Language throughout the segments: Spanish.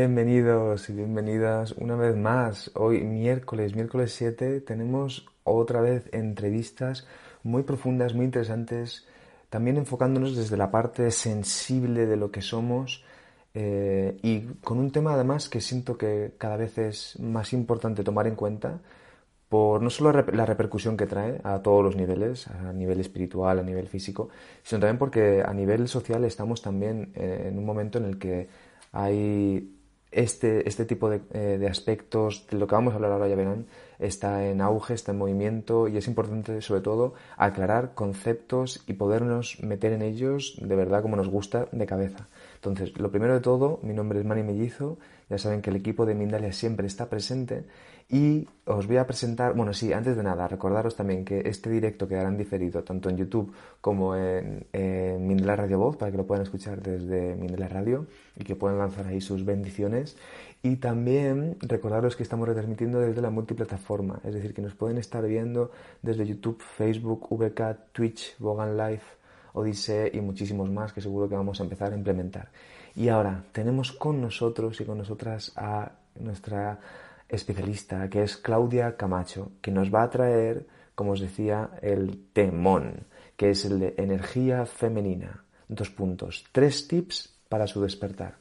Bienvenidos y bienvenidas una vez más. Hoy miércoles, miércoles 7, tenemos otra vez entrevistas muy profundas, muy interesantes, también enfocándonos desde la parte sensible de lo que somos eh, y con un tema además que siento que cada vez es más importante tomar en cuenta por no solo la repercusión que trae a todos los niveles, a nivel espiritual, a nivel físico, sino también porque a nivel social estamos también eh, en un momento en el que hay este, este tipo de, eh, de, aspectos, de lo que vamos a hablar ahora ya verán, está en auge, está en movimiento y es importante sobre todo aclarar conceptos y podernos meter en ellos de verdad como nos gusta de cabeza. Entonces, lo primero de todo, mi nombre es Manny Mellizo, ya saben que el equipo de Mindalia siempre está presente y os voy a presentar, bueno, sí, antes de nada, recordaros también que este directo quedará en diferido tanto en YouTube como en, en Mindela Radio Voz para que lo puedan escuchar desde Mindela Radio y que puedan lanzar ahí sus bendiciones. Y también recordaros que estamos retransmitiendo desde la multiplataforma, es decir, que nos pueden estar viendo desde YouTube, Facebook, VK, Twitch, Bogan Live, Odisea y muchísimos más que seguro que vamos a empezar a implementar. Y ahora tenemos con nosotros y con nosotras a nuestra especialista, que es Claudia Camacho, que nos va a traer, como os decía, el temón, que es el de energía femenina. Dos puntos, tres tips para su despertar.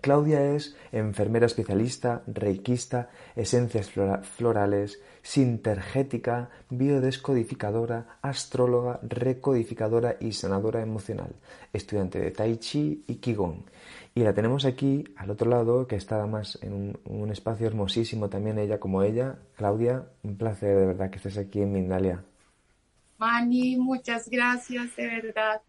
Claudia es enfermera especialista, reikista, esencias florales, sintergética, biodescodificadora, astróloga, recodificadora y sanadora emocional, estudiante de Tai Chi y Qigong y la tenemos aquí al otro lado, que está además en un, espacio hermosísimo también ella como ella. Claudia, un placer de verdad que estés aquí en Mindalia. Mani, muchas gracias de verdad.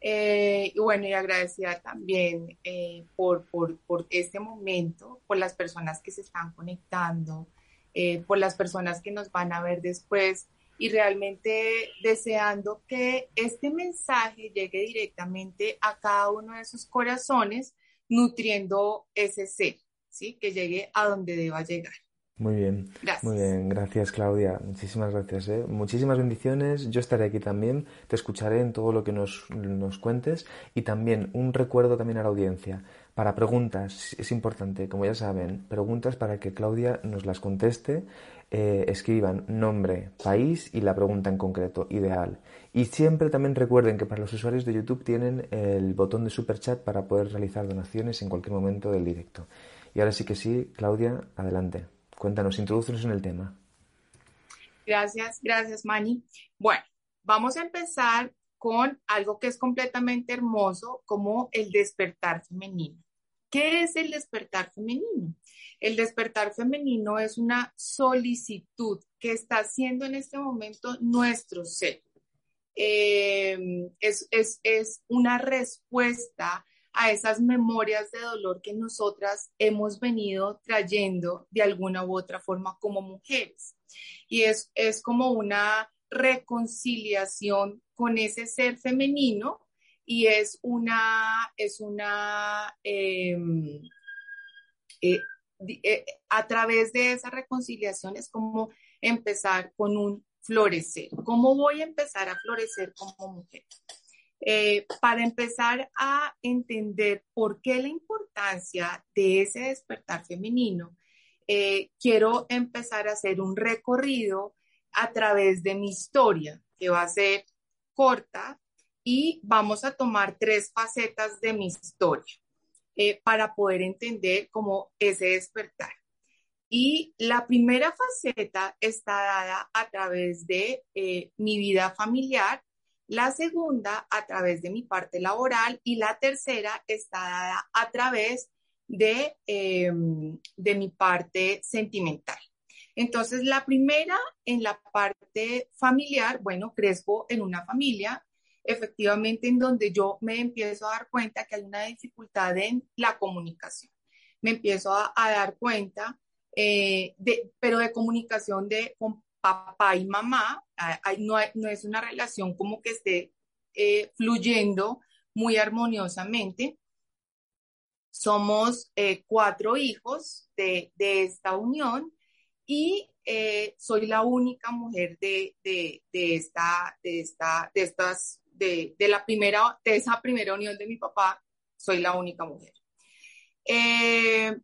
Eh, y bueno, y agradecida también eh, por, por, por, este momento, por las personas que se están conectando, eh, por las personas que nos van a ver después y realmente deseando que este mensaje llegue directamente a cada uno de sus corazones nutriendo ese ser, ¿sí? Que llegue a donde deba llegar. Muy bien, gracias. muy bien, gracias Claudia, muchísimas gracias, ¿eh? muchísimas bendiciones, yo estaré aquí también, te escucharé en todo lo que nos, nos cuentes y también un recuerdo también a la audiencia, para preguntas, es importante, como ya saben, preguntas para que Claudia nos las conteste eh, escriban nombre, país y la pregunta en concreto, ideal. Y siempre también recuerden que para los usuarios de YouTube tienen el botón de super chat para poder realizar donaciones en cualquier momento del directo. Y ahora sí que sí, Claudia, adelante. Cuéntanos, introducenos en el tema. Gracias, gracias, Mani. Bueno, vamos a empezar con algo que es completamente hermoso, como el despertar femenino. ¿Qué es el despertar femenino? El despertar femenino es una solicitud que está haciendo en este momento nuestro ser. Em, es, es una respuesta a esas memorias de dolor que nosotras hemos venido trayendo de alguna u otra forma como mujeres. Y es, es como una reconciliación con ese ser femenino y es una, es una, em, eh, eh, a través de esa reconciliación es como empezar con un florecer. ¿Cómo voy a empezar a florecer como mujer? Eh, para empezar a entender por qué la importancia de ese despertar femenino, quiero empezar a hacer un recorrido a través de mi historia, que va a ser corta, y vamos a tomar tres facetas de mi historia eh, para poder entender cómo ese despertar. Y la primera faceta está dada a través de eh, mi vida familiar, la segunda a través de mi parte laboral y la tercera está dada a través de, em, de mi parte sentimental. Entonces, la primera en la parte familiar, bueno, crezco en una familia efectivamente en donde yo me empiezo a dar cuenta que hay una dificultad en la comunicación. Me empiezo a, dar cuenta, eh, de, pero de comunicación de papá y mamá, no, es una relación como que esté eh, fluyendo muy armoniosamente. Somos eh, cuatro hijos de, esta unión y soy la única mujer de, esta, de, esta, de estas de, la primera, de esa primera unión de mi papá, soy la única mujer. eh,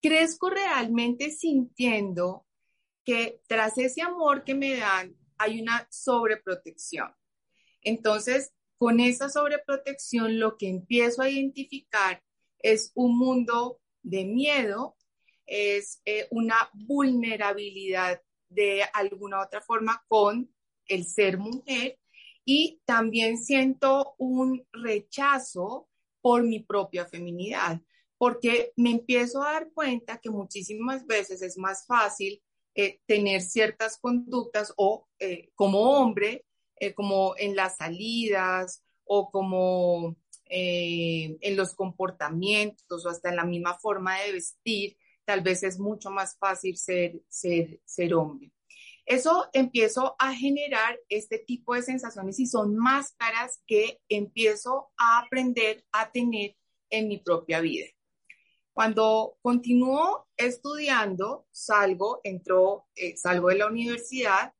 crezco realmente sintiendo que tras ese amor que me dan hay una sobreprotección. Entonces, con esa sobreprotección, lo que empiezo a identificar es un mundo de miedo, es eh, una vulnerabilidad de alguna otra forma con el ser mujer y también siento un rechazo por mi propia feminidad, porque me empiezo a dar cuenta que muchísimas veces es más fácil eh, tener ciertas conductas o eh, como hombre, eh, como en las salidas o como en los comportamientos o hasta en la misma forma de vestir, tal vez es mucho más fácil ser, ser, ser hombre. Eso empiezo a generar este tipo de sensaciones y son máscaras que empiezo a aprender a tener en mi propia vida. Cuando continúo estudiando, salgo, entro, eh, salgo de la universidad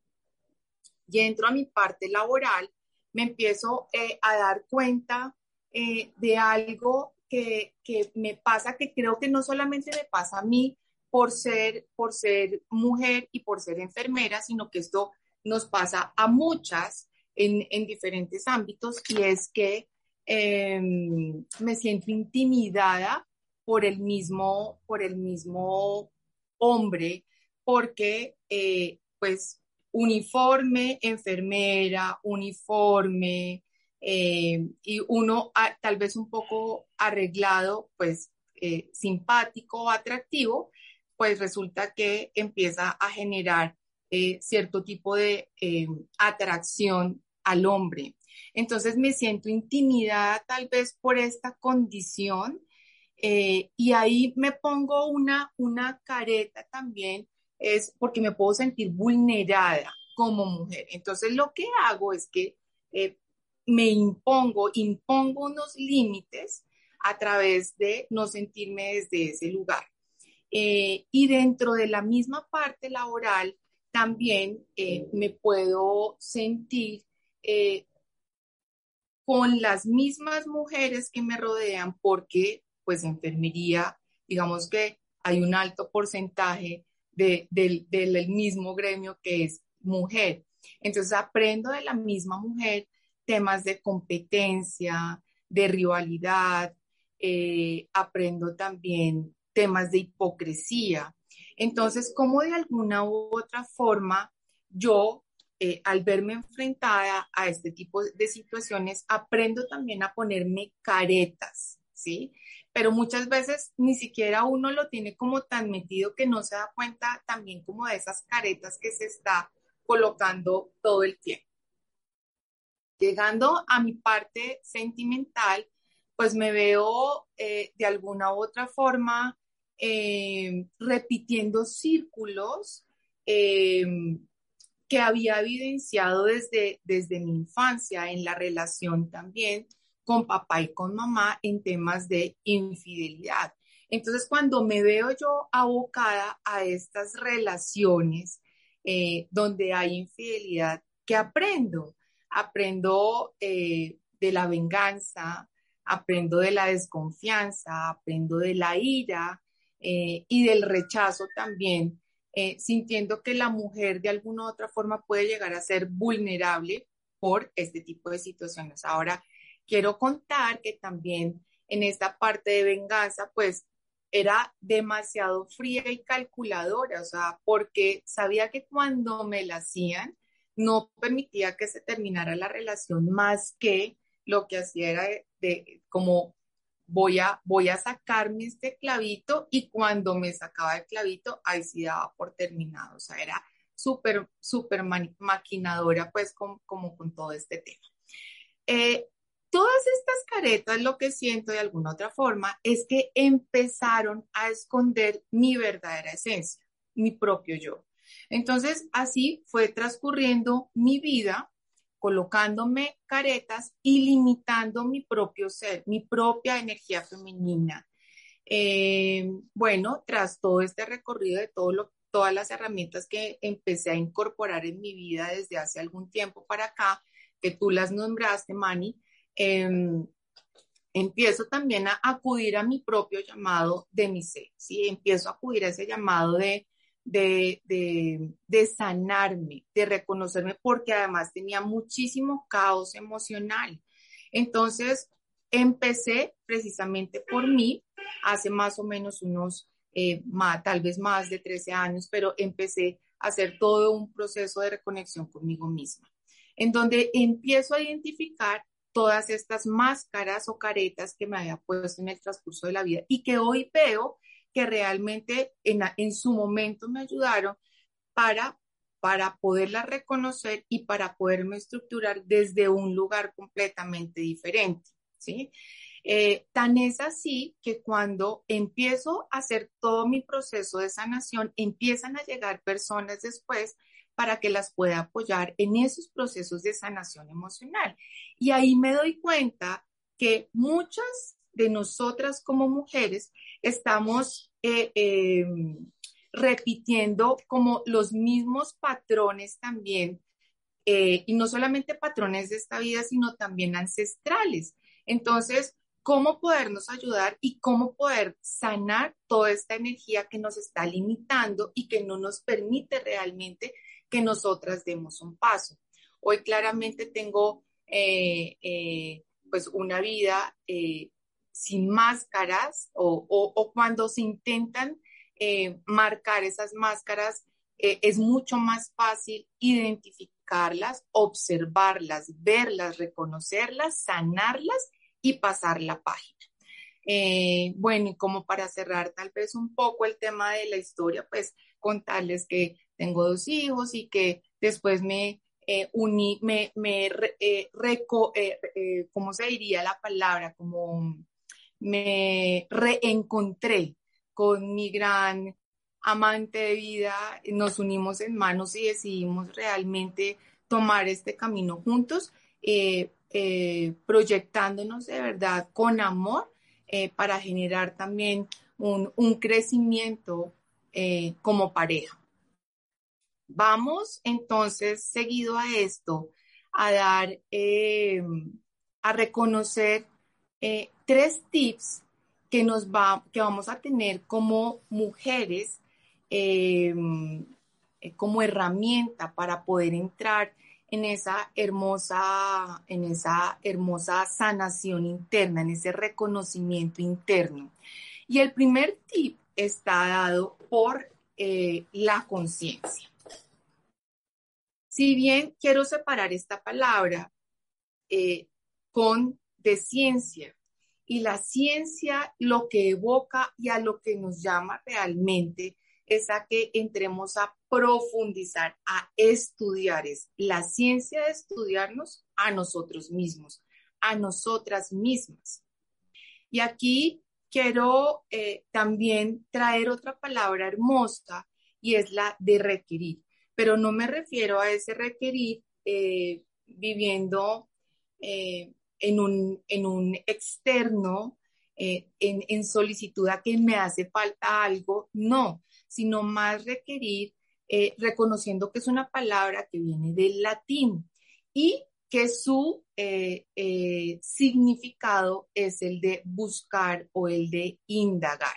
y entro a mi parte laboral, me empiezo eh, a dar cuenta eh, de algo que, que, me pasa, que creo que no solamente me pasa a mí por ser, por ser mujer y por ser enfermera, sino que esto nos pasa a muchas en, en diferentes ámbitos y es que em, me siento intimidada por el mismo, por el mismo hombre, porque eh, pues uniforme, enfermera, uniforme, eh, y uno tal vez un poco arreglado, pues eh, simpático, atractivo, pues resulta que empieza a generar cierto tipo de atracción al hombre. Entonces me siento intimidada tal vez por esta condición eh, y ahí me pongo una, una careta también, es porque me puedo sentir vulnerada como mujer. Entonces lo que hago es que eh, me impongo, impongo unos límites a través de no sentirme desde ese lugar. Eh, y dentro de la misma parte laboral, también me puedo sentir con las mismas mujeres que me rodean porque pues enfermería, digamos que hay un alto porcentaje de, del mismo gremio que es mujer. Entonces aprendo de la misma mujer temas de competencia, de rivalidad, eh, aprendo también temas de hipocresía. Entonces, como de alguna u otra forma yo, eh, al verme enfrentada a este tipo de situaciones, aprendo también a ponerme caretas, ¿sí? Pero muchas veces ni siquiera uno lo tiene como tan metido que no se da cuenta también como de esas caretas que se está colocando todo el tiempo. Llegando a mi parte sentimental, pues me veo eh, de alguna u otra forma eh, repitiendo círculos eh, que había evidenciado desde, desde mi infancia en la relación también con papá y con mamá en temas de infidelidad. Entonces, cuando me veo yo abocada a estas relaciones eh, donde hay infidelidad, ¿qué aprendo? Aprendo eh, de la venganza, aprendo de la desconfianza, aprendo de la ira eh, y del rechazo también, sintiendo que la mujer de alguna u otra forma puede llegar a ser vulnerable por este tipo de situaciones. Ahora, quiero contar que también en esta parte de venganza, pues era demasiado fría y calculadora, o sea, porque sabía que cuando me la hacían, no permitía que se terminara la relación más que lo que hacía era de, como voy a, voy a sacarme este clavito y cuando me sacaba el clavito, ahí sí daba por terminado, o sea, era súper, súper maquinadora pues como, con todo este tema. Eh, Todas estas caretas, lo que siento de alguna otra forma, es que empezaron a esconder mi verdadera esencia, mi propio yo. Entonces, así fue transcurriendo mi vida, colocándome caretas y limitando mi propio ser, mi propia energía femenina. Eh, bueno, tras todo este recorrido de todas las herramientas que empecé a incorporar en mi vida desde hace algún tiempo para acá, que tú las nombraste, Mani, Em, empiezo también a acudir a mi propio llamado de mi ser, ¿sí? Empiezo a acudir a ese llamado de, de, de, de sanarme, de reconocerme, porque además tenía muchísimo caos emocional. Entonces, empecé precisamente por mí, hace más o menos unos, eh, más, tal vez más de 13 años, pero empecé a hacer todo un proceso de reconexión conmigo misma, en donde empiezo a identificar todas estas máscaras o caretas que me había puesto en el transcurso de la vida y que hoy veo que realmente en, en su momento me ayudaron para, para poderlas reconocer y para poderme estructurar desde un lugar completamente diferente. ¿sí? Eh, tan es así que cuando empiezo a hacer todo mi proceso de sanación, empiezan a llegar personas después para que las pueda apoyar en esos procesos de sanación emocional. Y ahí me doy cuenta que muchas de nosotras como mujeres estamos eh, em, repitiendo como los mismos patrones también, eh, y no solamente patrones de esta vida, sino también ancestrales. Entonces, ¿cómo podernos ayudar y cómo poder sanar toda esta energía que nos está limitando y que no nos permite realmente que nosotras demos un paso. Hoy claramente tengo eh, eh, pues una vida eh, sin máscaras o, cuando se intentan marcar esas máscaras, es mucho más fácil identificarlas, observarlas, verlas, reconocerlas, sanarlas y pasar la página. bueno, y como para cerrar tal vez un poco el tema de la historia, pues contarles que tengo dos hijos y que después me eh, uní, me, me eh, reco, eh, eh, ¿cómo se diría la palabra? Como me reencontré con mi gran amante de vida, nos unimos en manos y decidimos realmente tomar este camino juntos, proyectándonos de verdad con amor para generar también un, un crecimiento como pareja. Vamos entonces, seguido a esto, a dar, eh, a reconocer eh, tres tips que, nos va, que vamos a tener como mujeres eh, como herramienta para poder entrar en esa hermosa, en esa hermosa sanación interna, en ese reconocimiento interno. Y el primer tip está dado por la conciencia. Si bien quiero separar esta palabra eh, con de ciencia, y la ciencia lo que evoca y a lo que nos llama realmente es a que entremos a profundizar, a estudiar, es la ciencia de estudiarnos a nosotros mismos, a nosotras mismas. Y aquí quiero eh, también traer otra palabra hermosa y es la de requerir pero no me refiero a ese requerir eh, viviendo eh, en, un, en, un, externo, eh, en, en, solicitud a que me hace falta algo, no, sino más requerir reconociendo que es una palabra que viene del latín y que su significado es el de buscar o el de indagar.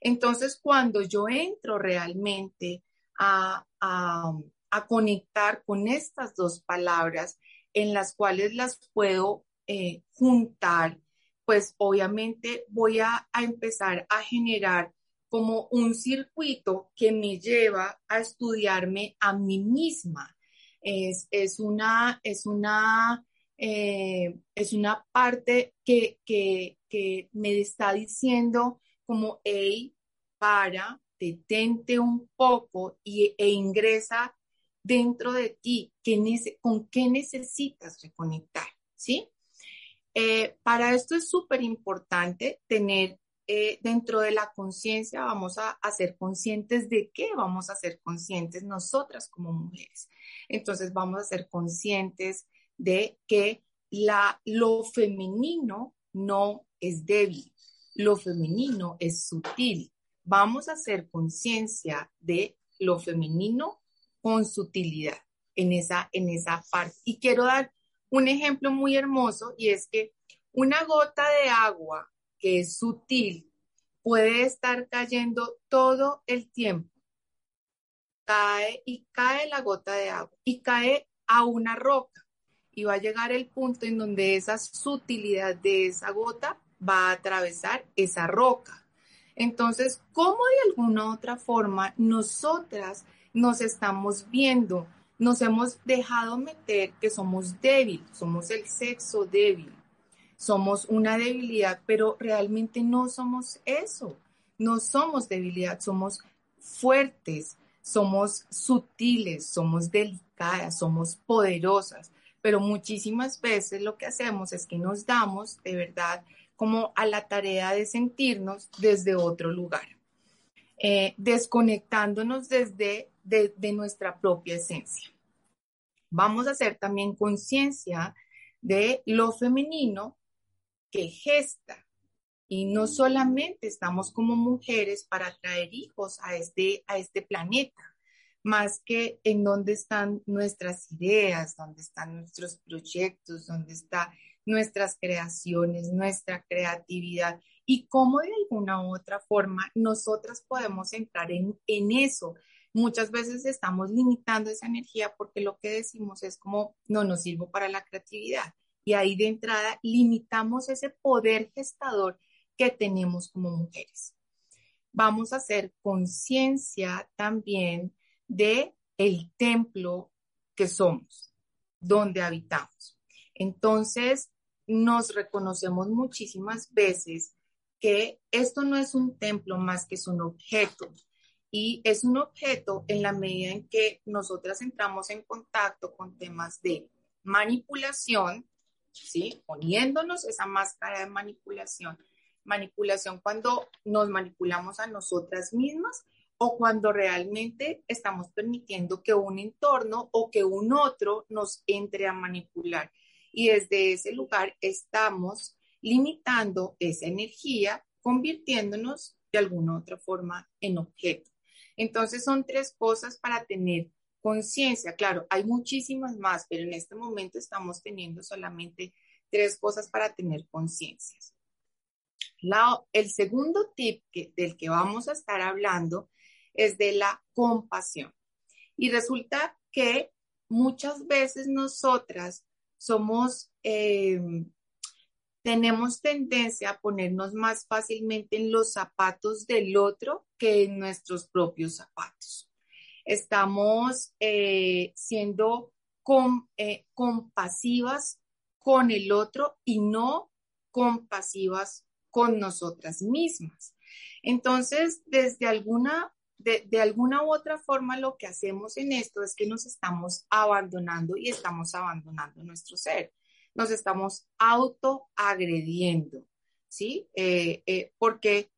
Entonces, cuando yo entro realmente a, conectar con estas dos palabras en las cuales las puedo eh, juntar, pues obviamente voy a, empezar a generar como un circuito que me lleva a estudiarme a mí misma. Es, una, es una, eh, es una parte que, que, que me está diciendo como, hey, para, detente un poco y, e ingresa dentro de ti con qué necesitas reconectar, ¿sí? Eh, para esto es súper importante tener eh, dentro de la conciencia, vamos a, ser conscientes de qué vamos a ser conscientes nosotras como mujeres. Entonces vamos a ser conscientes de que la, lo femenino no es débil, lo femenino es sutil, vamos a hacer conciencia de lo femenino con sutilidad en esa, en esa parte. Y quiero dar un ejemplo muy hermoso y es que Una gota de agua que es sutil puede estar cayendo todo el tiempo. Cae y cae la gota de agua y cae a una roca y va a llegar el punto en donde esa sutilidad de esa gota va a atravesar esa roca. Entonces, ¿cómo de alguna otra forma nosotras nos estamos viendo? Nos hemos dejado meter que somos débiles, somos el sexo débil, somos una debilidad, pero realmente no somos eso, no somos debilidad, somos fuertes, somos sutiles, somos delicadas, somos poderosas, pero muchísimas veces lo que hacemos es que nos damos de verdad como a la tarea de sentirnos desde otro lugar, eh, desconectándonos desde de nuestra propia esencia. Vamos a hacer también conciencia de lo femenino que gesta. Y no solamente estamos como mujeres para traer hijos a este, a este planeta, más que en dónde están nuestras ideas, dónde están nuestros proyectos, dónde están nuestras creaciones, nuestra creatividad y cómo de alguna u otra forma nosotras podemos entrar en, en eso. Muchas veces estamos limitando esa energía porque lo que decimos es como no nos sirvo para la creatividad y ahí de entrada limitamos ese poder gestador que tenemos como mujeres. Vamos a hacer conciencia también de el templo que somos, donde habitamos. Entonces, nos reconocemos muchísimas veces que esto no es un templo más que es un objeto. Y es un objeto en la medida en que nosotras entramos en contacto con temas de manipulación, ¿sí? Poniéndonos esa máscara de manipulación. Manipulación cuando nos manipulamos a nosotras mismas o cuando realmente estamos permitiendo que un entorno o que un otro nos entre a manipular. Y desde ese lugar estamos limitando esa energía, convirtiéndonos de alguna otra forma en objeto. Entonces son tres cosas para tener conciencia. Claro, hay muchísimas más, pero en este momento estamos teniendo solamente tres cosas para tener conciencia. El segundo tip del que vamos a estar hablando es de la compasión. Y resulta que muchas veces nosotras somos, eh, tenemos tendencia a ponernos más fácilmente en los zapatos del otro que en nuestros propios zapatos estamos eh, siendo eh, compasivas con el otro y no compasivas con nosotras mismas. Entonces, desde alguna, de, de, alguna u otra forma, lo que hacemos en esto es que nos estamos abandonando y estamos abandonando nuestro ser. Nos estamos autoagrediendo, ¿sí? Eh, porque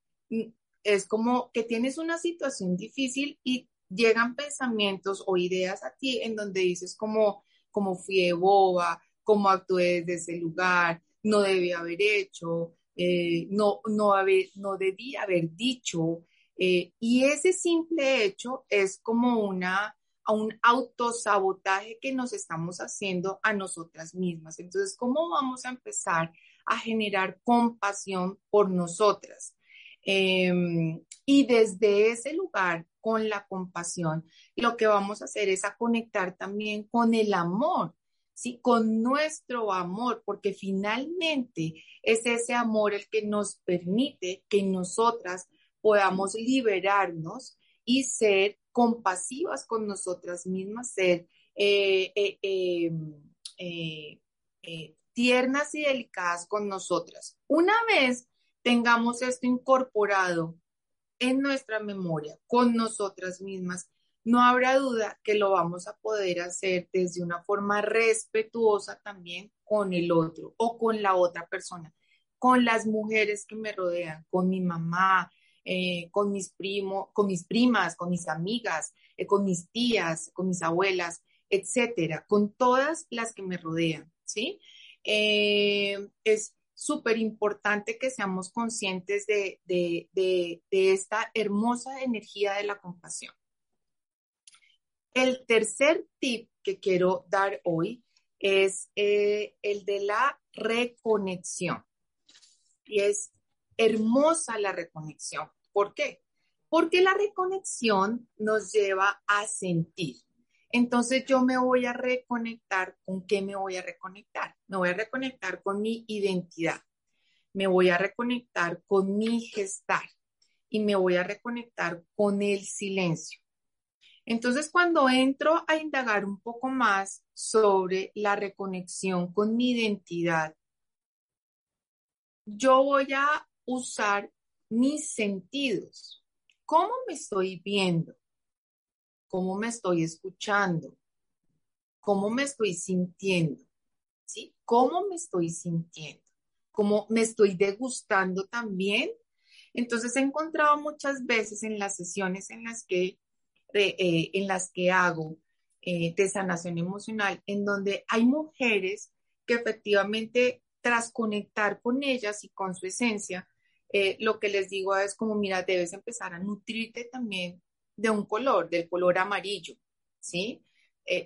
es como que tienes una situación difícil y llegan pensamientos o ideas a ti en donde dices como, como fui boba, como actué desde ese lugar, no debí haber hecho, eh, no, no, no debí haber dicho. Eh, y ese simple hecho es como una, un autosabotaje que nos estamos haciendo a nosotras mismas. Entonces, ¿cómo vamos a empezar a generar compasión por nosotras? Em, y desde ese lugar con la compasión, lo que vamos a hacer es a conectar también con el amor, ¿sí? Con nuestro amor, porque finalmente es ese amor el que nos permite que nosotras podamos liberarnos y ser compasivas con nosotras mismas, ser eh, eh, eh, tiernas y delicadas con nosotras. Una vez tengamos esto incorporado en nuestra memoria, con nosotras mismas, no habrá duda que lo vamos a poder hacer desde una forma respetuosa también con el otro o con la otra persona, con las mujeres que me rodean, con mi mamá, eh, con mis primos, con mis primas, con mis amigas, eh, con mis tías, con mis abuelas, etcétera, con todas las que me rodean, ¿sí? Eh, es súper importante que seamos conscientes de, esta hermosa energía de la compasión. El tercer tip que quiero dar hoy es el de la reconexión. y es hermosa la reconexión. ¿Por qué? Porque la reconexión nos lleva a sentir. Entonces yo me voy a reconectar. ¿Con qué me voy a reconectar? Me voy a reconectar con mi identidad. Me voy a reconectar con mi gestar y me voy a reconectar con el silencio. Entonces, cuando entro a indagar un poco más sobre la reconexión con mi identidad, yo voy a usar mis sentidos. ¿Cómo me estoy viendo? ¿Cómo me estoy escuchando? ¿Cómo me estoy sintiendo? ¿Sí? ¿Cómo me estoy sintiendo? ¿Cómo me estoy degustando también? Entonces he encontrado muchas veces en las sesiones en las que eh, en las que hago eh, de sanación emocional, en donde hay mujeres que efectivamente tras conectar con ellas y con su esencia, eh, lo que les digo es como, mira, debes empezar a nutrirte también de un color, del color amarillo, ¿sí?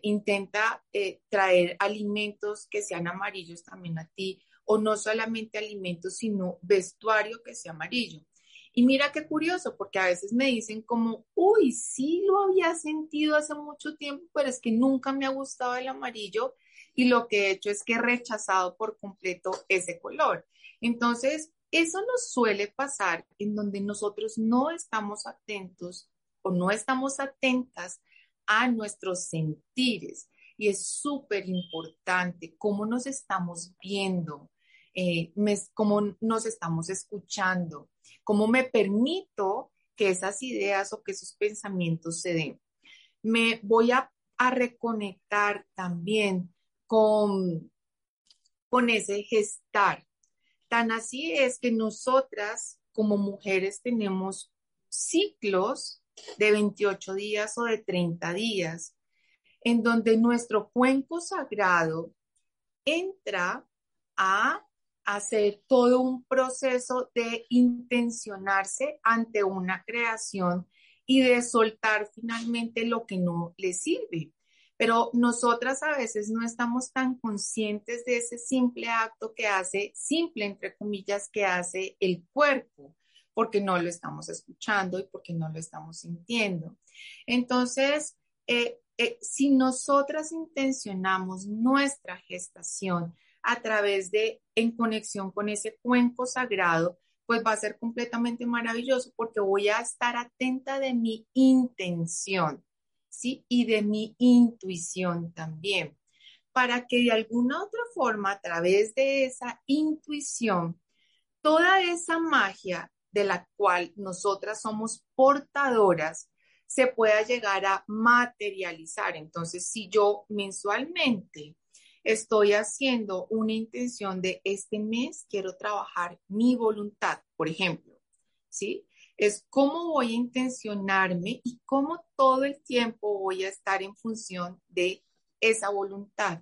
intenta traer alimentos que sean amarillos también a ti, o no solamente alimentos, sino vestuario que sea amarillo. Y mira qué curioso, porque a veces me dicen como, uy, sí lo había sentido hace mucho tiempo, pero es que nunca me ha gustado el amarillo y lo que he hecho es que he rechazado por completo ese color. Entonces, eso nos suele pasar en donde nosotros no estamos atentos o no estamos atentas a nuestros sentires. Y es súper importante cómo nos estamos viendo, eh, cómo nos estamos escuchando, cómo me permito que esas ideas o que esos pensamientos se den. Me voy a, reconectar también con, con ese gestar. Tan así es que nosotras como mujeres tenemos ciclos de 28 días o de 30 días, en donde nuestro cuenco sagrado entra a hacer todo un proceso de intencionarse ante una creación y de soltar finalmente lo que no le sirve. Pero nosotras a veces no estamos tan conscientes de ese simple acto que hace, simple entre comillas, que hace el cuerpo, porque no lo estamos escuchando y porque no lo estamos sintiendo. Entonces, eh, eh, si nosotras intencionamos nuestra gestación, a través de, en conexión con ese cuenco sagrado, pues va a ser completamente maravilloso porque voy a estar atenta de mi intención, ¿sí? Y de mi intuición también, para que de alguna otra forma, a través de esa intuición, toda esa magia de la cual nosotras somos portadoras, se pueda llegar a materializar. Entonces, si yo mensualmente estoy haciendo una intención de este mes quiero trabajar mi voluntad, por ejemplo, ¿sí? Es cómo voy a intencionarme y cómo todo el tiempo voy a estar en función de esa voluntad.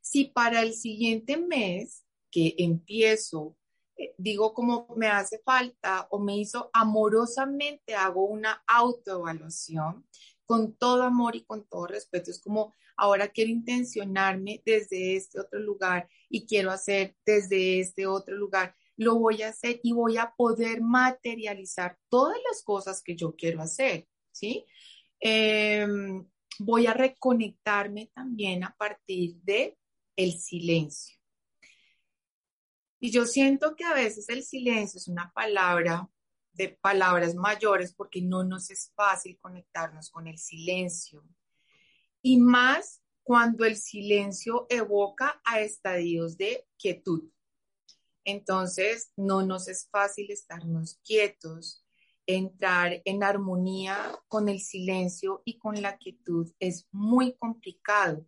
Si para el siguiente mes que empiezo, eh, digo como me hace falta o me hizo amorosamente, hago una autoevaluación con todo amor y con todo respeto, es como ahora quiero intencionarme desde este otro lugar y quiero hacer desde este otro lugar. Lo voy a hacer y voy a poder materializar todas las cosas que yo quiero hacer, ¿sí? Em, voy a reconectarme también a partir de el silencio. Y yo siento que a veces el silencio es una palabra de palabras mayores porque no nos es fácil conectarnos con el silencio y más cuando el silencio evoca a estadios de quietud. Entonces, no nos es fácil estarnos quietos, entrar en armonía con el silencio y con la quietud es muy complicado.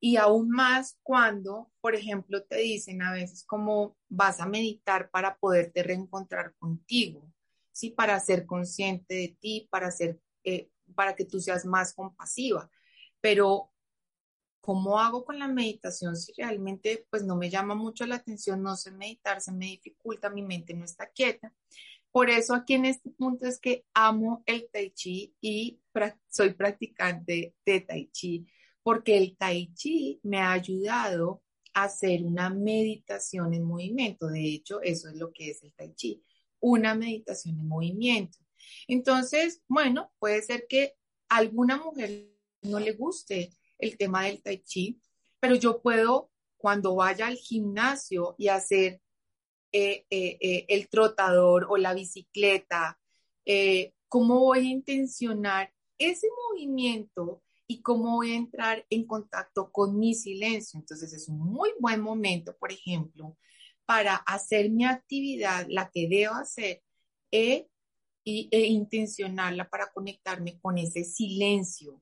Y aún más cuando, por ejemplo, te dicen a veces como vas a meditar para poderte reencontrar contigo, ¿sí? Para ser consciente de ti, para, ser, eh, para que tú seas más compasiva pero ¿cómo hago con la meditación si realmente pues no me llama mucho la atención, no sé meditar, se me dificulta, mi mente no está quieta? Por eso aquí en este punto es que amo el tai chi y soy practicante de tai chi, porque el tai chi me ha ayudado hacer una meditación en movimiento. De hecho, eso es lo que es el tai chi, una meditación en movimiento. Entonces, bueno, puede ser que a alguna mujer no le guste el tema del tai chi, pero yo puedo, cuando vaya al gimnasio y hacer eh, eh, eh, el trotador o la bicicleta, cómo voy a intencionar ese movimiento y cómo voy a entrar en contacto con mi silencio. Entonces es un muy buen momento, por ejemplo, para hacer mi actividad, la que debo hacer, e, e intencionarla para conectarme con ese silencio.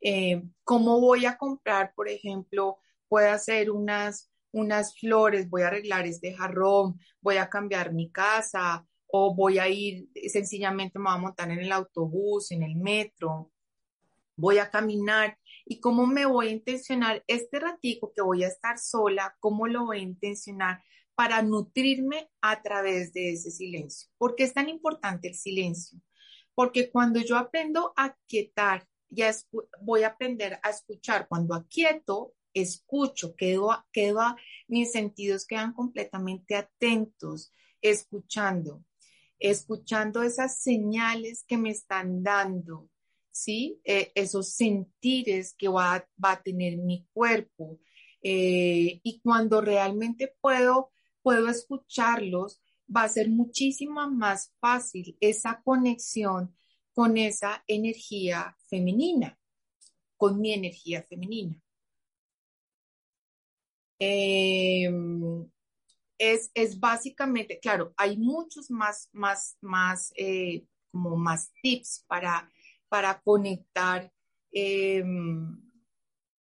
Eh, ¿Cómo voy a comprar, por ejemplo, puedo hacer unas, unas flores, voy a arreglar este jarrón, voy a cambiar mi casa o voy a ir, sencillamente me voy a montar en el autobús, en el metro, voy a caminar y cómo me voy a intencionar este ratico que voy a estar sola, cómo lo voy a intencionar para nutrirme a través de ese silencio. ¿Por qué es tan importante el silencio? Porque cuando yo aprendo a quietar, ya voy a aprender a escuchar. Cuando aquieto, escucho, quedo, quedo, mis sentidos quedan completamente atentos, escuchando, escuchando esas señales que me están dando, ¿sí? Eh, esos sentires que va, va, a tener mi cuerpo. Eh, y cuando realmente puedo, puedo escucharlos, va a ser muchísimo más fácil esa conexión con esa energía femenina, con mi energía femenina. Em, es, es, básicamente, claro, hay muchos más, más, más, eh, como más tips para, para conectar em,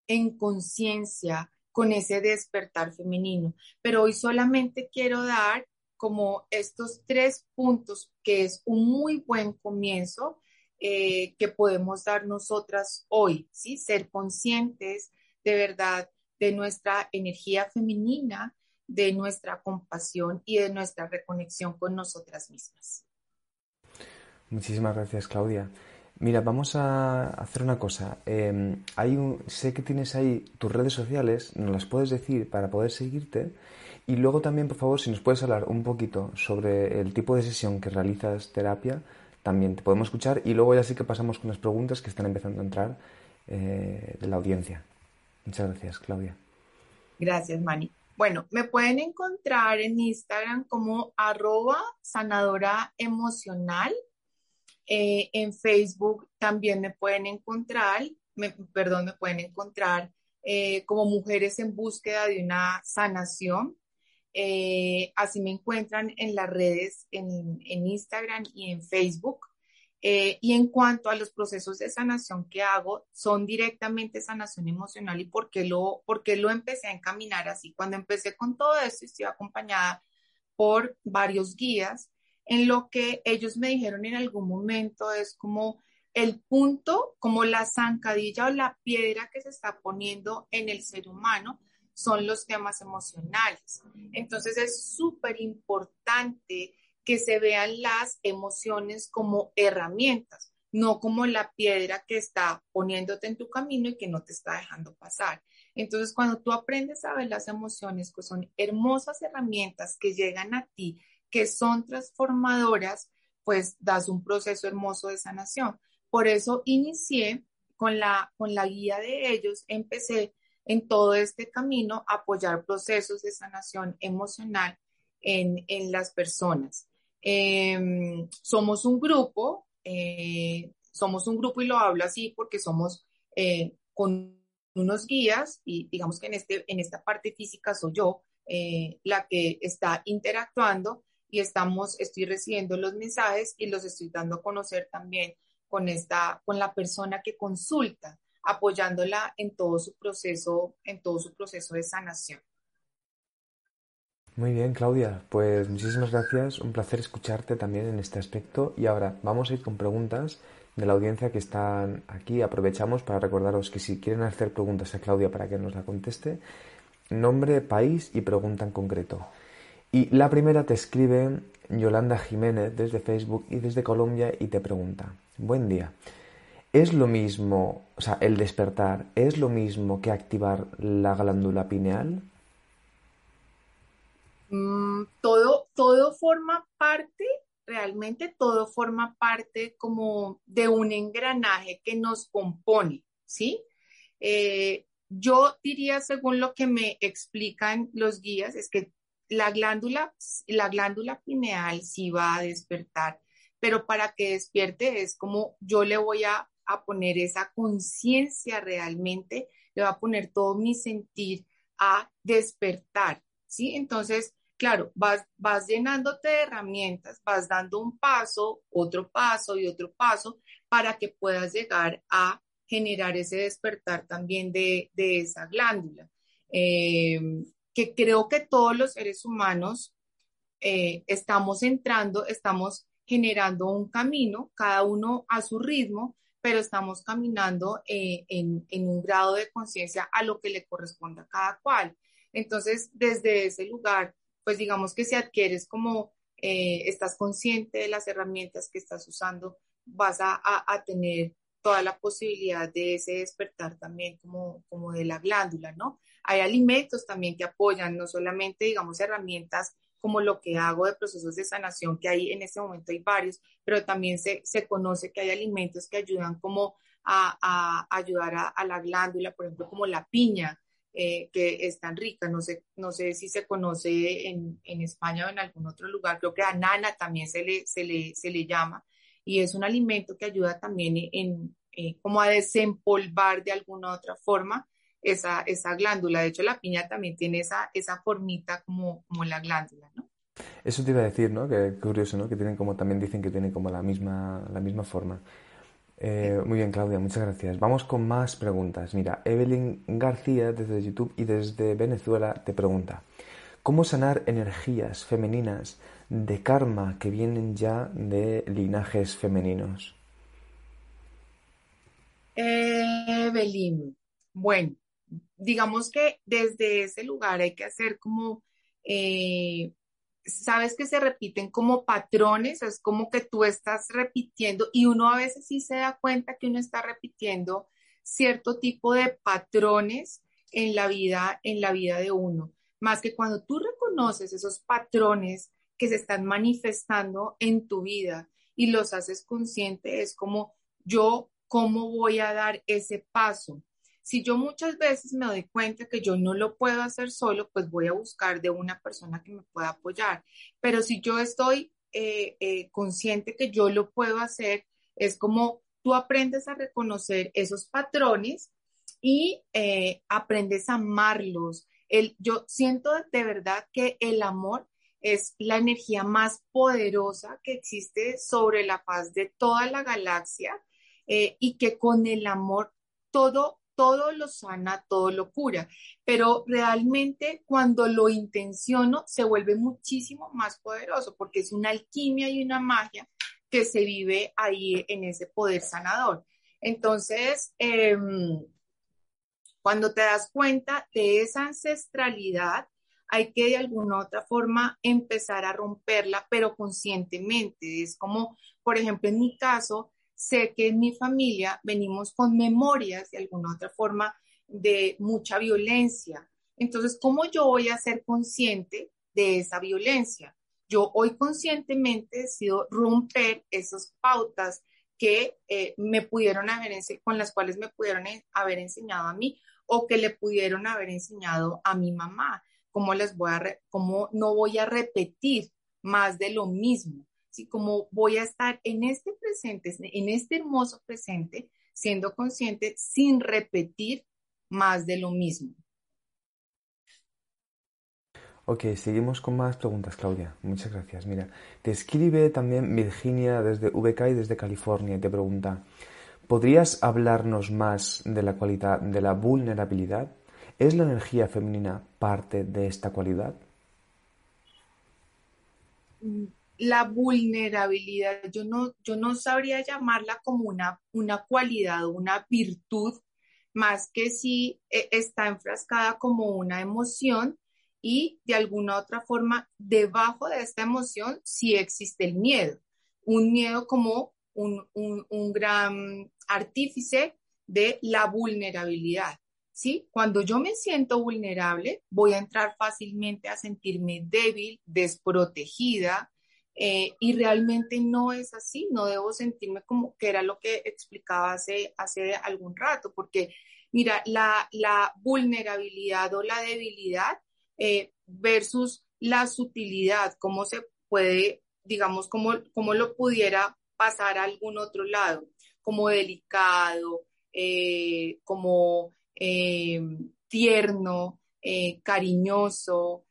en conciencia con ese despertar femenino. Pero hoy solamente quiero dar como estos tres puntos, que es un muy buen comienzo eh, que podemos dar nosotras hoy, ¿sí? Ser conscientes de verdad de nuestra energía femenina, de nuestra compasión y de nuestra reconexión con nosotras mismas. Muchísimas gracias, Claudia. Mira, vamos a hacer una cosa. Em, hay un, sé que tienes ahí tus redes sociales, nos las puedes decir para poder seguirte. Y luego también, por favor, si nos puedes hablar un poquito sobre el tipo de sesión que realizas terapia, también te podemos escuchar y luego ya sí que pasamos con las preguntas que están empezando a entrar eh, de la audiencia. Muchas gracias, Claudia. Gracias, Mani. Bueno, me pueden encontrar en Instagram como arroba sanadora emocional. Eh, en Facebook también me pueden encontrar, perdón, me pueden encontrar eh, como mujeres en búsqueda de una sanación. Eh, así me encuentran en las redes, en, Instagram y en Facebook. Eh, y en cuanto a los procesos de sanación que hago, son directamente sanación emocional. ¿Y por qué, lo, por lo empecé a encaminar así? Cuando empecé con todo esto, estoy acompañada por varios guías, en lo que ellos me dijeron en algún momento es como el punto, como la zancadilla o la piedra que se está poniendo en el ser humano son los temas emocionales. Entonces es súper importante que se vean las emociones como herramientas, no como la piedra que está poniéndote en tu camino y que no te está dejando pasar. Entonces, cuando tú aprendes a ver las emociones, que son hermosas herramientas que llegan a ti, que son transformadoras, pues das un proceso hermoso de sanación. Por eso inicié con la, con la guía de ellos, empecé en todo este camino apoyar procesos de sanación emocional en, las personas. Em, somos un grupo, eh, somos un grupo y lo hablo así porque somos eh, con unos guías y digamos que en, este, en esta parte física soy yo eh, la que está interactuando y estamos, estoy recibiendo los mensajes y los estoy dando a conocer también con esta, con la persona que consulta apoyándola en todo su proceso, en todo su proceso de sanación. Muy bien, Claudia, pues muchísimas gracias, un placer escucharte también en este aspecto y ahora vamos a ir con preguntas de la audiencia que están aquí. Aprovechamos para recordaros que si quieren hacer preguntas a Claudia para que nos la conteste, nombre, país y pregunta en concreto. Y la primera te escribe Yolanda Jiménez desde Facebook y desde Colombia y te pregunta, buen día. ¿Es lo mismo, o sea, el despertar, es lo mismo que activar la glándula pineal? Mm, todo, todo forma parte, realmente todo forma parte como de un engranaje que nos compone, ¿sí? Eh, yo diría, según lo que me explican los guías, es que la glándula, la glándula pineal sí va a despertar, pero para que despierte es como yo le voy a, a poner esa conciencia realmente, le voy a poner todo mi sentir a despertar, ¿sí? Entonces, claro, vas, vas llenándote de herramientas, vas dando un paso, otro paso y otro paso para que puedas llegar a generar ese despertar también de, de esa glándula. Eh, que creo que todos los seres humanos eh, estamos entrando, estamos generando un camino, cada uno a su ritmo, pero estamos caminando eh, en, en, un grado de conciencia a lo que le corresponde a cada cual. Entonces, desde ese lugar, pues digamos que si adquieres como eh, estás consciente de las herramientas que estás usando, vas a, a, tener toda la posibilidad de ese despertar también como, como de la glándula, ¿no? Hay alimentos también que apoyan, no solamente, digamos, herramientas como lo que hago de procesos de sanación, que hay en este momento hay varios, pero también se, se conoce que hay alimentos que ayudan como a, a ayudar a, a, la glándula, por ejemplo, como la piña, eh, que es tan rica. No sé, no sé si se conoce en, en, España o en algún otro lugar. Creo que anana también se le, se le, se le llama. Y es un alimento que ayuda también en, eh, como a desempolvar de alguna otra forma esa, esa glándula. De hecho, la piña también tiene esa, esa formita como, como la glándula. Eso te iba a decir, ¿no? Que curioso, ¿no? Que tienen como, también dicen que tienen como la misma, la misma forma. Eh, muy bien, Claudia, muchas gracias. Vamos con más preguntas. Mira, Evelyn García desde YouTube y desde Venezuela te pregunta, ¿cómo sanar energías femeninas de karma que vienen ya de linajes femeninos? Evelyn, bueno, digamos que desde ese lugar hay que hacer como eh, sabes que se repiten como patrones, es como que tú estás repitiendo y uno a veces sí se da cuenta que uno está repitiendo cierto tipo de patrones en la vida, en la vida de uno. Más que cuando tú reconoces esos patrones que se están manifestando en tu vida y los haces consciente, es como yo, ¿cómo voy a dar ese paso? Si yo muchas veces me doy cuenta que yo no lo puedo hacer solo, pues voy a buscar de una persona que me pueda apoyar. Pero si yo estoy eh, eh, consciente que yo lo puedo hacer, es como tú aprendes a reconocer esos patrones y eh, aprendes a amarlos. El, yo siento de verdad que el amor es la energía más poderosa que existe sobre la paz de toda la galaxia y que con el amor todo todo lo sana, todo lo cura, pero realmente cuando lo intenciono se vuelve muchísimo más poderoso porque es una alquimia y una magia que se vive ahí en ese poder sanador. Entonces, em, cuando te das cuenta de esa ancestralidad, hay que de alguna otra forma empezar a romperla, pero conscientemente. Es como, por ejemplo, en mi caso, sé que en mi familia venimos con memorias de alguna otra forma de mucha violencia. Entonces, ¿cómo yo voy a ser consciente de esa violencia? Yo hoy conscientemente decido romper esas pautas que eh, me pudieron haber con las cuales me pudieron haber enseñado a mí o que le pudieron haber enseñado a mi mamá. ¿Cómo les voy a cómo no voy a repetir más de lo mismo? Como voy a estar en este presente, en este hermoso presente, siendo consciente sin repetir más de lo mismo. Ok, seguimos con más preguntas, Claudia. Muchas gracias. Mira, te escribe también Virginia desde VK y desde California y te pregunta, ¿podrías hablarnos más de la cualidad de la vulnerabilidad? ¿Es la energía femenina parte de esta cualidad? La vulnerabilidad, yo no, yo no sabría llamarla como una, una cualidad una virtud, más que si eh, está enfrascada como una emoción y de alguna otra forma, debajo de esta emoción sí existe el miedo, un miedo como un, un, un gran artífice de la vulnerabilidad. ¿sí? Cuando yo me siento vulnerable, voy a entrar fácilmente a sentirme débil, desprotegida, eh, y realmente no es así, no debo sentirme como que era lo que explicaba hace, hace algún rato, porque mira, la, la vulnerabilidad o la debilidad eh, versus la sutilidad, cómo se puede, digamos, cómo, cómo lo pudiera pasar a algún otro lado, como delicado, eh, como tierno, cariñoso,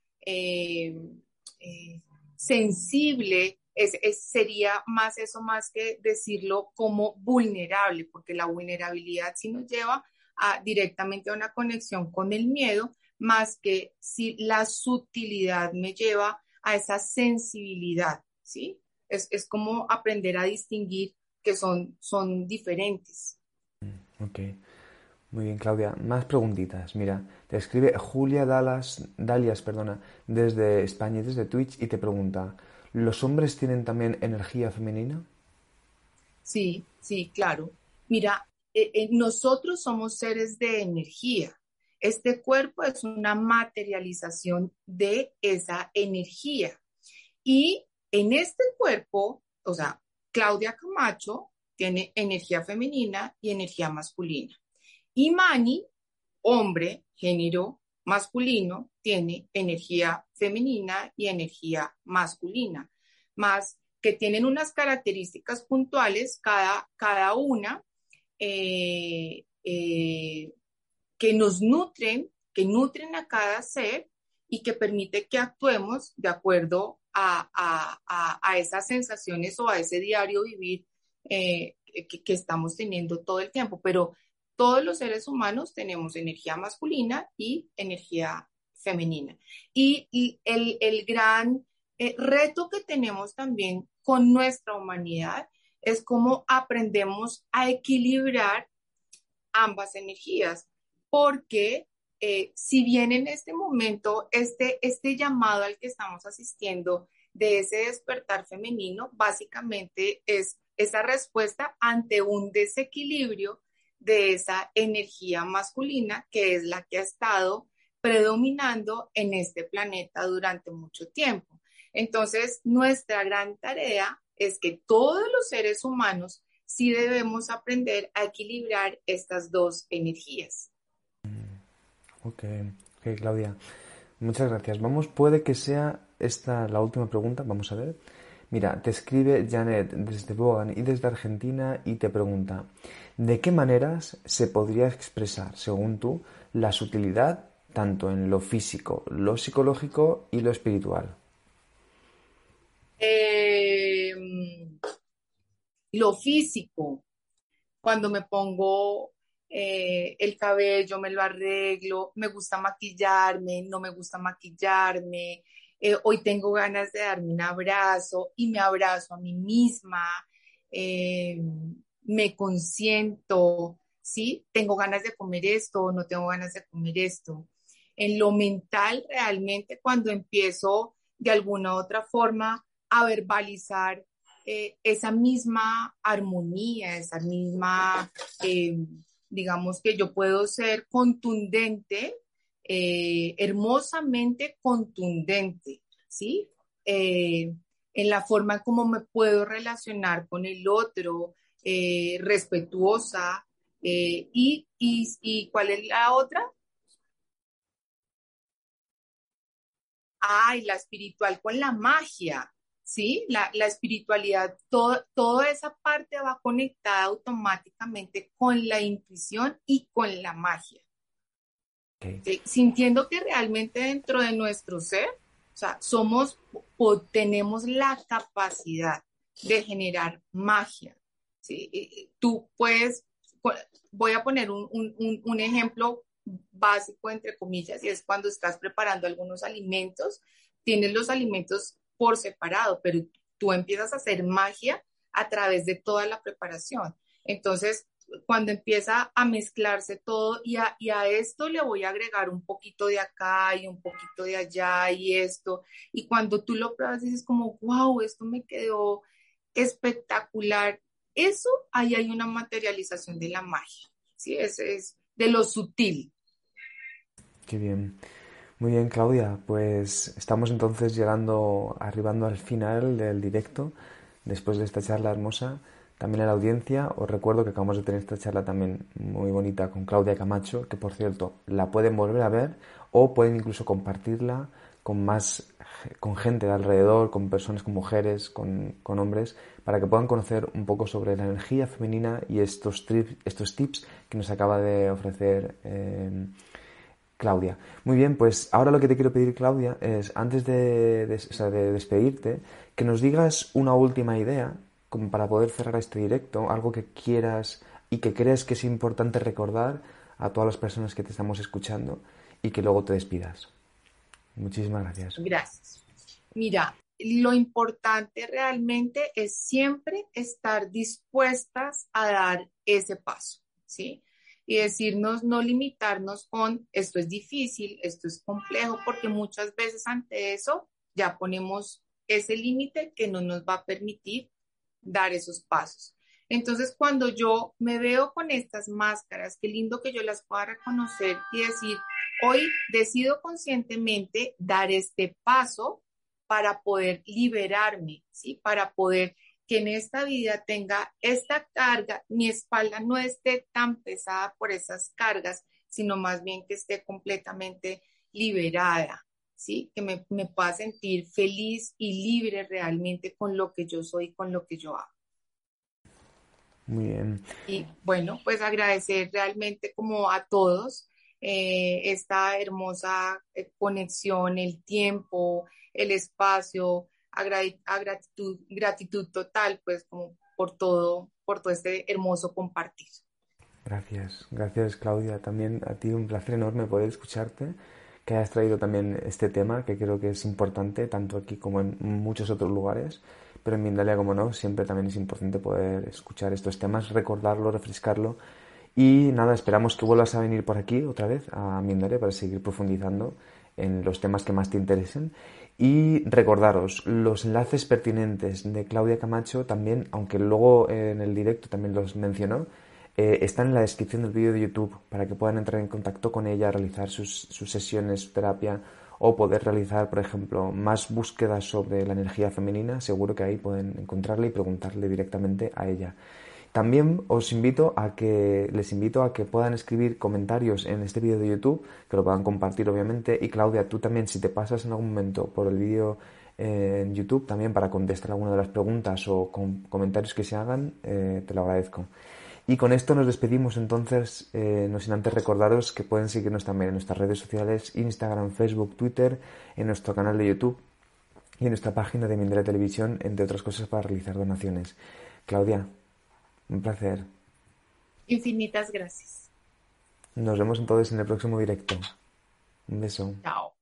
sensible, es, sería más eso, más que decirlo como vulnerable, porque la vulnerabilidad sí nos lleva a, directamente a una conexión con el miedo, más que si la sutilidad me lleva a esa sensibilidad, ¿sí? Es, es como aprender a distinguir que son, son diferentes. Ok. Muy bien, Claudia. Más preguntitas. Mira, te escribe Julia Dallas, Dalias perdona, desde España desde Twitch y te pregunta, ¿los hombres tienen también energía femenina? Sí, sí, claro. Mira, eh, eh, nosotros somos seres de energía. Este cuerpo es una materialización de esa energía. Y en este cuerpo, o sea, Claudia Camacho tiene energía femenina y energía masculina. Y Mani, hombre, género masculino, tiene energía femenina y energía masculina, más que tienen unas características puntuales cada, cada una eh, eh, que nos nutren, que nutren a cada ser y que permite que actuemos de acuerdo a, esas sensaciones o a ese diario vivir eh, que, que, estamos teniendo todo el tiempo. Pero todos los seres humanos tenemos energía masculina y energía femenina. Y, el, gran eh, reto que tenemos también con nuestra humanidad es cómo aprendemos a equilibrar ambas energías, porque eh, si bien en este momento este, este llamado al que estamos asistiendo de ese despertar femenino, básicamente es esa respuesta ante un desequilibrio de esa energía masculina que es la que ha estado predominando en este planeta durante mucho tiempo. Entonces, nuestra gran tarea es que todos los seres humanos sí debemos aprender a equilibrar estas dos energías. Ok, ok, Claudia. Muchas gracias. Vamos, puede que sea esta la última pregunta, vamos a ver. Mira, te escribe Janet desde Bogan y desde Argentina y te pregunta, ¿de qué maneras se podría expresar, según tú, la sutilidad tanto en lo físico, lo psicológico y lo espiritual? Em, lo físico, cuando me pongo eh, el cabello, me lo arreglo, me gusta maquillarme, no me gusta maquillarme, eh, hoy tengo ganas de darme un abrazo y me abrazo a mí misma, eh, me consiento, ¿sí? Tengo ganas de comer esto, no tengo ganas de comer esto. En lo mental, realmente, cuando empiezo de alguna u otra forma a verbalizar eh, esa misma armonía, esa misma, digamos que yo puedo ser contundente eh, hermosamente contundente, ¿sí? Eh, en la forma como me puedo relacionar con el otro, eh, respetuosa. Y, y, cuál es la otra? Ay, la espiritual con la magia, ¿sí? La, la espiritualidad, toda esa parte va conectada automáticamente con la intuición y con la magia sintiendo que realmente dentro de nuestro ser, o sea, somos tenemos la capacidad de generar magia. ¿sí? Tú puedes, voy a poner un, un, un ejemplo básico, entre comillas, y es cuando estás preparando algunos alimentos, tienes los alimentos por separado, pero tú empiezas a hacer magia a través de toda la preparación. Entonces, cuando empieza a mezclarse todo y a, y a, esto le voy a agregar un poquito de acá y un poquito de allá y esto. Y cuando tú lo pruebas dices como, wow, esto me quedó espectacular. Eso, ahí hay una materialización de la magia, ¿sí? Es, es de lo sutil, Qué bien. Muy bien, Claudia. Pues estamos entonces llegando, arribando al final del directo, después de esta charla hermosa. También a la audiencia, os recuerdo que acabamos de tener esta charla también muy bonita con Claudia Camacho, que por cierto la pueden volver a ver o pueden incluso compartirla con más con gente de alrededor, con personas, con mujeres, con, hombres, para que puedan conocer un poco sobre la energía femenina y estos, estos tips que nos acaba de ofrecer eh, Claudia. Muy bien, pues ahora lo que te quiero pedir, Claudia, es antes de, de, despedirte, que nos digas una última idea para poder cerrar este directo, algo que quieras y que creas que es importante recordar a todas las personas que te estamos escuchando y que luego te despidas. Muchísimas gracias. Gracias. Mira, lo importante realmente es siempre estar dispuestas a dar ese paso, ¿sí? Y decirnos, no limitarnos con esto es difícil, esto es complejo, porque muchas veces ante eso ya ponemos ese límite que no nos va a permitir dar esos pasos. Entonces, cuando yo me veo con estas máscaras, qué lindo que yo las pueda reconocer y decir, Hoy decido conscientemente dar este paso para poder liberarme, ¿sí? Para poder que en esta vida tenga esta carga, mi espalda no esté tan pesada por esas cargas, sino más bien que esté completamente liberada, ¿sí? Que me, me pueda sentir feliz y libre realmente con lo que yo soy, con lo que yo hago. Muy bien. Y bueno, pues agradecer realmente como a todos eh, esta hermosa eh, conexión, el tiempo, el espacio, a, gratitud, gratitud total, pues como por todo, por todo este hermoso compartir. Gracias, gracias Claudia. También a ti un placer enorme poder escucharte, que hayas traído también este tema, que creo que es importante, tanto aquí como en muchos otros lugares, pero en Mindalia, como no, siempre también es importante poder escuchar estos temas, recordarlo, refrescarlo y nada, esperamos que vuelvas a venir por aquí otra vez a Mindare para seguir profundizando en los temas que más te interesen. Y recordaros, los enlaces pertinentes de Claudia Camacho también, aunque luego en el directo también los mencionó, eh, están en la descripción del vídeo de YouTube para que puedan entrar en contacto con ella, realizar sus, sesiones, terapia o poder realizar, por ejemplo, más búsquedas sobre la energía femenina. Seguro que ahí pueden encontrarle y preguntarle directamente a ella. También os invito a que les invito a que puedan escribir comentarios en este vídeo de YouTube, que lo puedan compartir obviamente. Y Claudia, tú también si te pasas en algún momento por el vídeo eh, en YouTube también para contestar alguna de las preguntas o comentarios que se hagan, eh, te lo agradezco. Y con esto nos despedimos entonces, eh, no sin antes recordaros que pueden seguirnos también en nuestras redes sociales, Instagram, Facebook, Twitter, en nuestro canal de YouTube y en nuestra página de Mindera Televisión, entre otras cosas para realizar donaciones. Claudia, un placer. Infinitas gracias. Nos vemos entonces en el próximo directo. Un beso. Chao.